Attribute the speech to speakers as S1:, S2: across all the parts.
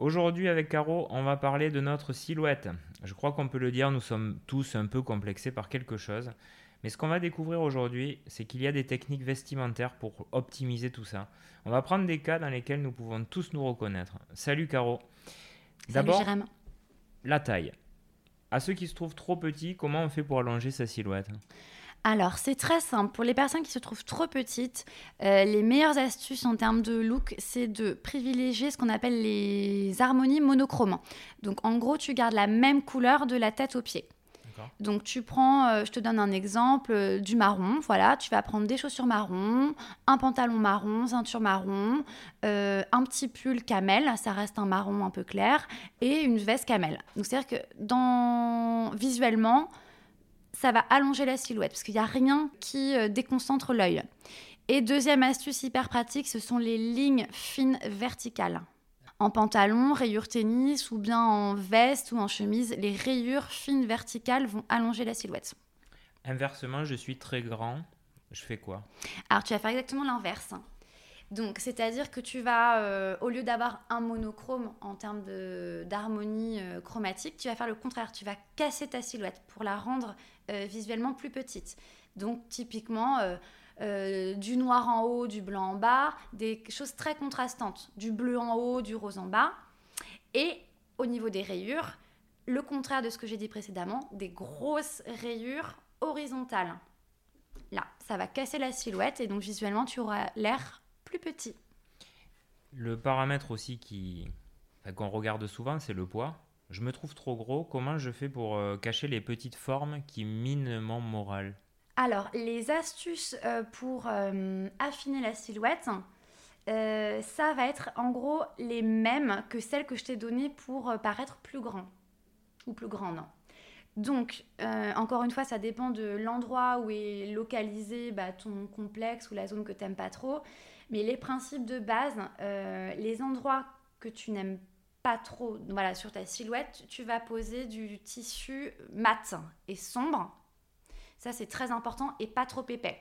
S1: Aujourd'hui avec Caro, on va parler de notre silhouette. Je crois qu'on peut le dire, nous sommes tous un peu complexés par quelque chose. Mais ce qu'on va découvrir aujourd'hui, c'est qu'il y a des techniques vestimentaires pour optimiser tout ça. On va prendre des cas dans lesquels nous pouvons tous nous reconnaître. Salut Caro.
S2: D'abord,
S1: la taille. À ceux qui se trouvent trop petits, comment on fait pour allonger sa silhouette?
S2: Alors, c'est très simple. Pour les personnes qui se trouvent trop petites, euh, les meilleures astuces en termes de look, c'est de privilégier ce qu'on appelle les harmonies monochromes. Donc, en gros, tu gardes la même couleur de la tête aux pieds. Donc tu prends, euh, je te donne un exemple, euh, du marron, voilà, tu vas prendre des chaussures marron, un pantalon marron, ceinture marron, un petit pull camel, ça reste un marron un peu clair, et une veste camel. Donc c'est-à-dire que dans... visuellement, ça va allonger la silhouette parce qu'il n'y a rien qui euh, déconcentre l'œil. Et deuxième astuce hyper pratique, ce sont les lignes fines verticales. En pantalon, rayures tennis ou bien en veste ou en chemise, les rayures fines verticales vont allonger la silhouette.
S1: Inversement, je suis très grand, je fais quoi?
S2: Alors tu vas faire exactement l'inverse. Donc, c'est-à-dire que tu vas, euh, au lieu d'avoir un monochrome en termes d'harmonie euh, chromatique, tu vas faire le contraire. Tu vas casser ta silhouette pour la rendre euh, visuellement plus petite. Donc, typiquement, du noir en haut, du blanc en bas, des choses très contrastantes. Du bleu en haut, du rose en bas. Et au niveau des rayures, le contraire de ce que j'ai dit précédemment, des grosses rayures horizontales. Là, ça va casser la silhouette et donc visuellement, tu auras l'air plus petit.
S1: Le paramètre aussi qui qu'on regarde souvent, c'est le poids. Je me trouve trop gros. Comment je fais pour euh, cacher les petites formes qui minent mon moral?
S2: Alors, les astuces euh, pour euh, affiner la silhouette, ça va être en gros les mêmes que celles que je t'ai données pour paraître plus grand ou plus grande. Donc, encore une fois, ça dépend de l'endroit où est localisé bah, ton complexe ou la zone que tu n'aimes pas trop. Mais les principes de base, euh, les endroits que tu n'aimes pas trop voilà, sur ta silhouette, tu vas poser du tissu mat et sombre. Ça, c'est très important et pas trop épais.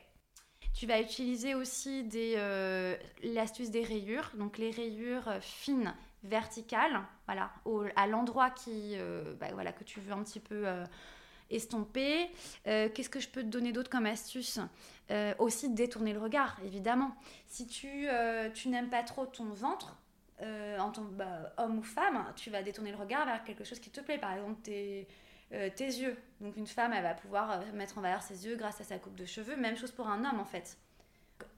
S2: Tu vas utiliser aussi euh, l'astuce des rayures, donc les rayures fines, verticales, voilà, à l'endroit euh, bah, voilà, que tu veux un petit peu estomper. Euh, qu'est-ce que je peux te donner d'autre comme astuce? Euh, Aussi détourner le regard, évidemment. Si tu, euh, n'aimes pas trop ton ventre, en tant bah, homme ou femme, tu vas détourner le regard vers quelque chose qui te plaît. Par exemple, tes, tes yeux. Donc une femme, elle va pouvoir mettre en valeur ses yeux grâce à sa coupe de cheveux. Même chose pour un homme, en fait.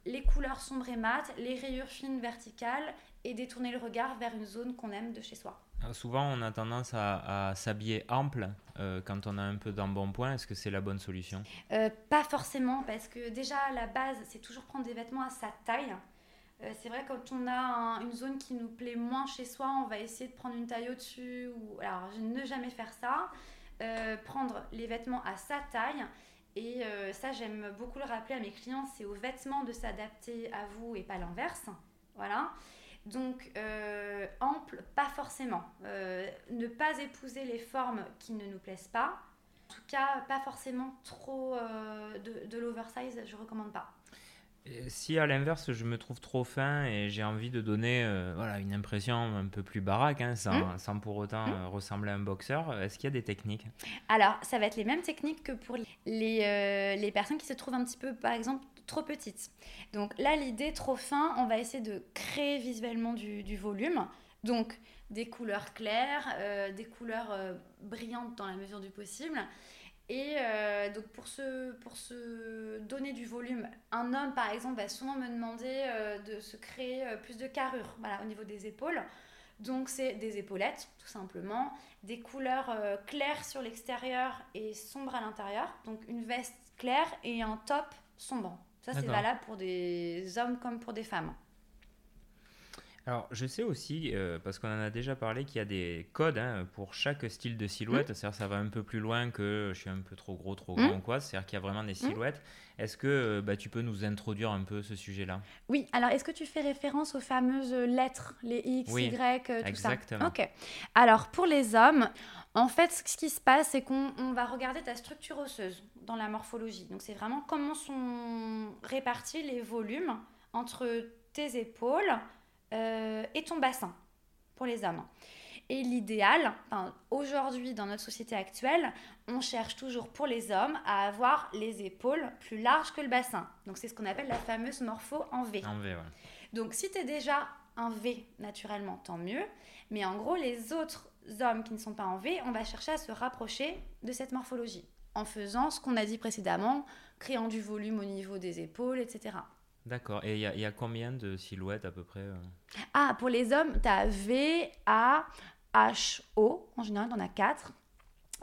S2: Les couleurs sombres et mates, les rayures fines verticales et détourner le regard vers une zone qu'on aime de chez soi.
S1: Euh, souvent, on a tendance à, s'habiller ample euh, quand on a un peu d'embonpoint. Est-ce que c'est la bonne solution?
S2: Euh, Pas forcément, parce que déjà, la base, c'est toujours prendre des vêtements à sa taille. c'est vrai, quand on a une zone qui nous plaît moins chez soi, on va essayer de prendre une taille au-dessus. Ou... Alors, ne jamais faire ça. prendre les vêtements à sa taille. Et ça, j'aime beaucoup le rappeler à mes clients, c'est aux vêtements de s'adapter à vous et pas l'inverse. Voilà. Donc, euh, ample, pas forcément. Euh, ne pas épouser les formes qui ne nous plaisent pas. En tout cas, pas forcément trop euh, de, de l'oversize, je recommande pas.
S1: si à l'inverse, je me trouve trop fin et j'ai envie de donner voilà, une impression un peu plus baraque, hein, sans, hmm. sans, pour autant hmm. ressembler à un boxeur, est-ce qu'il y a des techniques?
S2: Alors, ça va être les mêmes techniques que pour les, les personnes qui se trouvent un petit peu, par exemple, trop petite. Donc là, l'idée, trop fin, on va essayer de créer visuellement du, volume. Donc des couleurs claires, euh, des couleurs euh, brillantes dans la mesure du possible. Et euh, donc pour se, pour se donner du volume, un homme par exemple va souvent me demander de se créer plus de carrure voilà, au niveau des épaules. Donc c'est des épaulettes tout simplement, des couleurs claires sur l'extérieur et sombres à l'intérieur. Donc une veste claire et un top sombre. Ça, c'est valable pour des hommes comme pour des femmes.
S1: Alors, je sais aussi, euh, parce qu'on en a déjà parlé, qu'il y a des codes hein, pour chaque style de silhouette. Mmh. C'est-à-dire ça va un peu plus loin que je suis un peu trop gros, trop grand, mmh. quoi. C'est-à-dire qu'il y a vraiment des mmh. silhouettes. Est-ce que euh, bah, tu peux nous introduire un peu ce sujet-là?
S2: Oui, alors est-ce que tu fais référence aux fameuses lettres, les X, Y, euh, tout
S1: exactement.
S2: ça Ok. Alors, pour les hommes, en fait, ce qui se passe, c'est qu'on va regarder ta structure osseuse dans la morphologie. Donc, c'est vraiment comment sont répartis les volumes entre tes épaules euh, et ton bassin pour les hommes. Et l'idéal, enfin, aujourd'hui dans notre société actuelle, on cherche toujours pour les hommes à avoir les épaules plus larges que le bassin. Donc c'est ce qu'on appelle la fameuse morpho en V.
S1: En V, ouais.
S2: Donc si tu es déjà un V naturellement, tant mieux. Mais en gros, les autres hommes qui ne sont pas en V, on va chercher à se rapprocher de cette morphologie en faisant ce qu'on a dit précédemment, créant du volume au niveau des épaules, etc.
S1: D'accord. Et il y, a combien de silhouettes à peu près euh
S2: Ah, pour les hommes, tu as V, A, H, O. En général, on en a quatre.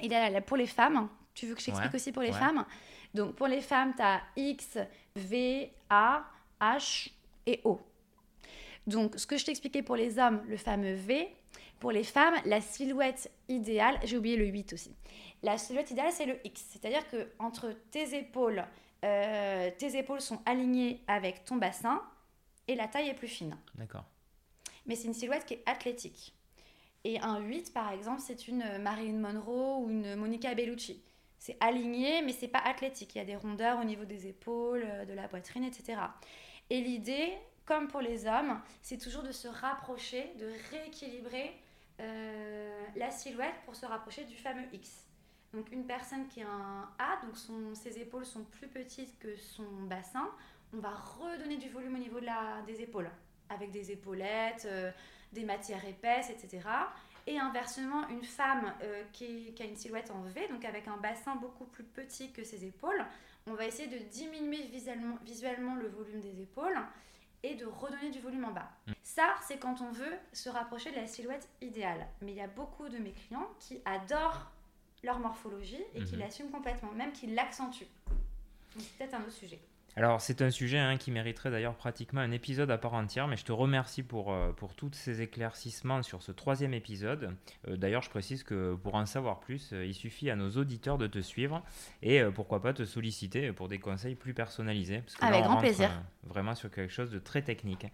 S2: Et là, pour les femmes, tu veux que je t'explique aussi pour les femmes? Donc, pour les femmes, tu as X, V, A, H et O. Donc, ce que je t'expliquais pour les hommes, le fameux V. Pour les femmes, la silhouette idéale, j'ai oublié le 8 aussi. La silhouette idéale, c'est le X. C'est-à-dire que entre tes épaules, euh, tes épaules sont alignées avec ton bassin et la taille est plus fine.
S1: D'accord.
S2: Mais c'est une silhouette qui est athlétique. Et un 8, par exemple, c'est une Marilyn Monroe ou une Monica Bellucci. C'est aligné, mais c'est pas athlétique. Il y a des rondeurs au niveau des épaules, euh, de la poitrine, etc. Et l'idée, comme pour les hommes, c'est toujours de se rapprocher, de rééquilibrer euh, la silhouette pour se rapprocher du fameux X. Donc une personne qui a un A, donc son, ses épaules sont plus petites que son bassin, on va redonner du volume au niveau de la, des épaules, avec des épaulettes, euh, des matières épaisses, etc. Et inversement, une femme euh, qui, a une silhouette en V, donc avec un bassin beaucoup plus petit que ses épaules, on va essayer de diminuer visuellement, le volume des épaules et de redonner du volume en bas. Ça, c'est quand on veut se rapprocher de la silhouette idéale. Mais il y a beaucoup de mes clients qui adorent leur morphologie et qui mhm. l'assument complètement, même qui l'accentuent. c'est peut-être un autre sujet.
S1: Alors, c'est un sujet hein, qui mériterait d'ailleurs pratiquement un épisode à part entière, mais je te remercie pour, euh, pour tous ces éclaircissements sur ce troisième épisode. Euh, d'ailleurs, je précise que pour en savoir plus, euh, il suffit à nos auditeurs de te suivre et pourquoi pas te solliciter pour des conseils plus personnalisés.
S2: Parce que Avec grand plaisir.
S1: vraiment sur quelque chose de très technique.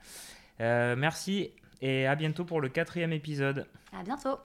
S1: Merci et à bientôt pour le quatrième épisode.
S2: À bientôt.